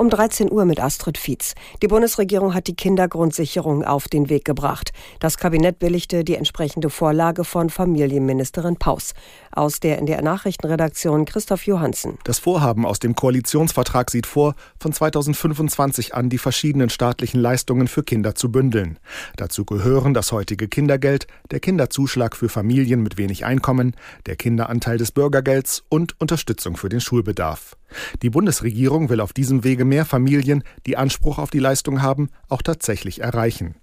Um 13 Uhr mit Astrid Fietz. Die Bundesregierung hat die Kindergrundsicherung auf den Weg gebracht. Das Kabinett billigte die entsprechende Vorlage von Familienministerin Paus. Aus der in der Nachrichtenredaktion Christoph Johansen. Das Vorhaben aus dem Koalitionsvertrag sieht vor, von 2025 an die verschiedenen staatlichen Leistungen für Kinder zu bündeln. Dazu gehören das heutige Kindergeld, der Kinderzuschlag für Familien mit wenig Einkommen, der Kinderanteil des Bürgergelds und Unterstützung für den Schulbedarf. Die Bundesregierung will auf diesem Wege mehr Familien, die Anspruch auf die Leistung haben, auch tatsächlich erreichen.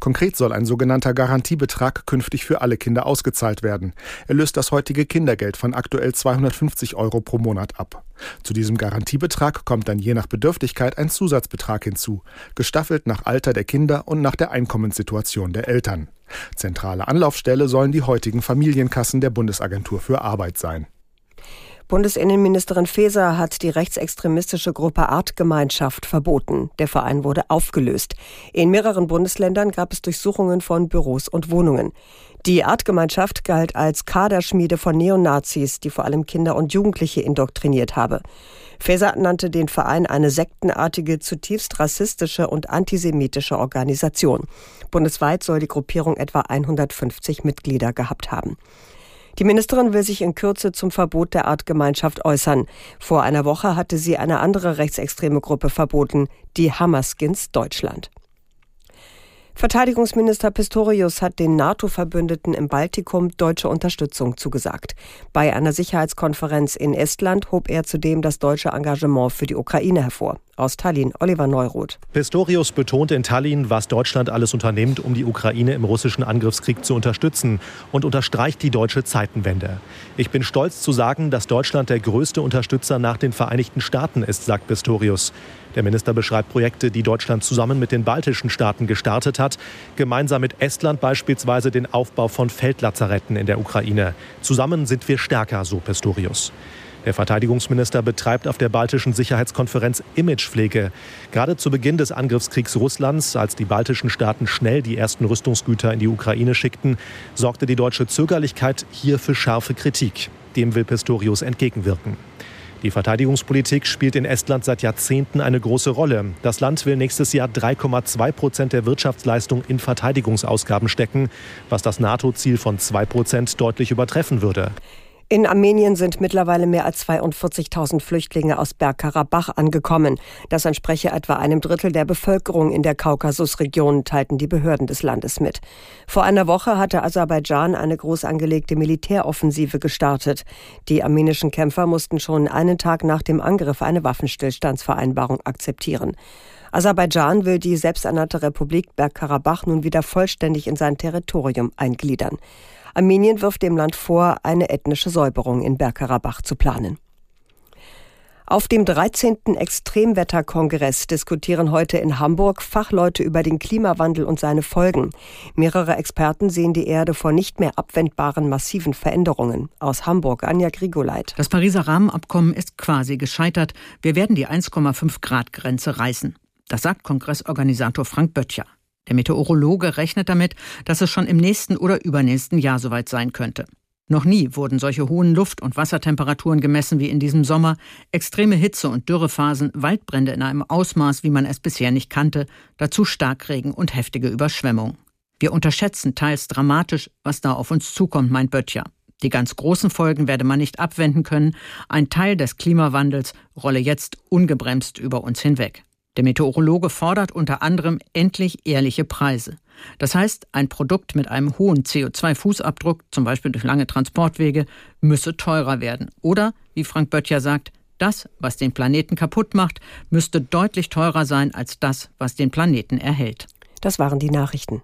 Konkret soll ein sogenannter Garantiebetrag künftig für alle Kinder ausgezahlt werden. Er löst das heutige Kindergeld von aktuell 250 Euro pro Monat ab. Zu diesem Garantiebetrag kommt dann je nach Bedürftigkeit ein Zusatzbetrag hinzu, gestaffelt nach Alter der Kinder und nach der Einkommenssituation der Eltern. Zentrale Anlaufstelle sollen die heutigen Familienkassen der Bundesagentur für Arbeit sein. Bundesinnenministerin Faeser hat die rechtsextremistische Gruppe Artgemeinschaft verboten. Der Verein wurde aufgelöst. In mehreren Bundesländern gab es Durchsuchungen von Büros und Wohnungen. Die Artgemeinschaft galt als Kaderschmiede von Neonazis, die vor allem Kinder und Jugendliche indoktriniert habe. Faeser nannte den Verein eine sektenartige, zutiefst rassistische und antisemitische Organisation. Bundesweit soll die Gruppierung etwa 150 Mitglieder gehabt haben. Die Ministerin will sich in Kürze zum Verbot der Artgemeinschaft äußern. Vor einer Woche hatte sie eine andere rechtsextreme Gruppe verboten, die Hammerskins Deutschland. Verteidigungsminister Pistorius hat den NATO-Verbündeten im Baltikum deutsche Unterstützung zugesagt. Bei einer Sicherheitskonferenz in Estland hob er zudem das deutsche Engagement für die Ukraine hervor. Aus Tallinn, Oliver Neuroth. Pistorius betont in Tallinn, was Deutschland alles unternimmt, um die Ukraine im russischen Angriffskrieg zu unterstützen und unterstreicht die deutsche Zeitenwende. Ich bin stolz zu sagen, dass Deutschland der größte Unterstützer nach den Vereinigten Staaten ist, sagt Pistorius. Der Minister beschreibt Projekte, die Deutschland zusammen mit den baltischen Staaten gestartet hat, gemeinsam mit Estland beispielsweise den Aufbau von Feldlazaretten in der Ukraine. Zusammen sind wir stärker, so Pistorius. Der Verteidigungsminister betreibt auf der baltischen Sicherheitskonferenz Imagepflege. Gerade zu Beginn des Angriffskriegs Russlands, als die baltischen Staaten schnell die ersten Rüstungsgüter in die Ukraine schickten, sorgte die deutsche Zögerlichkeit hier für scharfe Kritik. Dem will Pistorius entgegenwirken. Die Verteidigungspolitik spielt in Estland seit Jahrzehnten eine große Rolle. Das Land will nächstes Jahr 3,2 Prozent der Wirtschaftsleistung in Verteidigungsausgaben stecken, was das NATO-Ziel von 2 Prozent deutlich übertreffen würde. In Armenien sind mittlerweile mehr als 42.000 Flüchtlinge aus Bergkarabach angekommen. Das entspreche etwa einem Drittel der Bevölkerung in der Kaukasusregion, teilten die Behörden des Landes mit. Vor einer Woche hatte Aserbaidschan eine groß angelegte Militäroffensive gestartet. Die armenischen Kämpfer mussten schon einen Tag nach dem Angriff eine Waffenstillstandsvereinbarung akzeptieren. Aserbaidschan will die selbsternannte Republik Bergkarabach nun wieder vollständig in sein Territorium eingliedern. Armenien wirft dem Land vor, eine ethnische Säuberung in Bergkarabach zu planen. Auf dem 13. Extremwetterkongress diskutieren heute in Hamburg Fachleute über den Klimawandel und seine Folgen. Mehrere Experten sehen die Erde vor nicht mehr abwendbaren massiven Veränderungen. Aus Hamburg, Anja Grigoleit. Das Pariser Rahmenabkommen ist quasi gescheitert. Wir werden die 1,5 Grad Grenze reißen. Das sagt Kongressorganisator Frank Böttcher. Der Meteorologe rechnet damit, dass es schon im nächsten oder übernächsten Jahr soweit sein könnte. Noch nie wurden solche hohen Luft- und Wassertemperaturen gemessen wie in diesem Sommer, extreme Hitze und Dürrephasen, Waldbrände in einem Ausmaß, wie man es bisher nicht kannte, dazu Starkregen und heftige Überschwemmung. Wir unterschätzen teils dramatisch, was da auf uns zukommt, meint Böttcher. Die ganz großen Folgen werde man nicht abwenden können. Ein Teil des Klimawandels rolle jetzt ungebremst über uns hinweg. Der Meteorologe fordert unter anderem endlich ehrliche Preise. Das heißt, ein Produkt mit einem hohen CO2-Fußabdruck, zum Beispiel durch lange Transportwege, müsse teurer werden. Oder, wie Frank Böttcher sagt, das, was den Planeten kaputt macht, müsste deutlich teurer sein als das, was den Planeten erhält. Das waren die Nachrichten.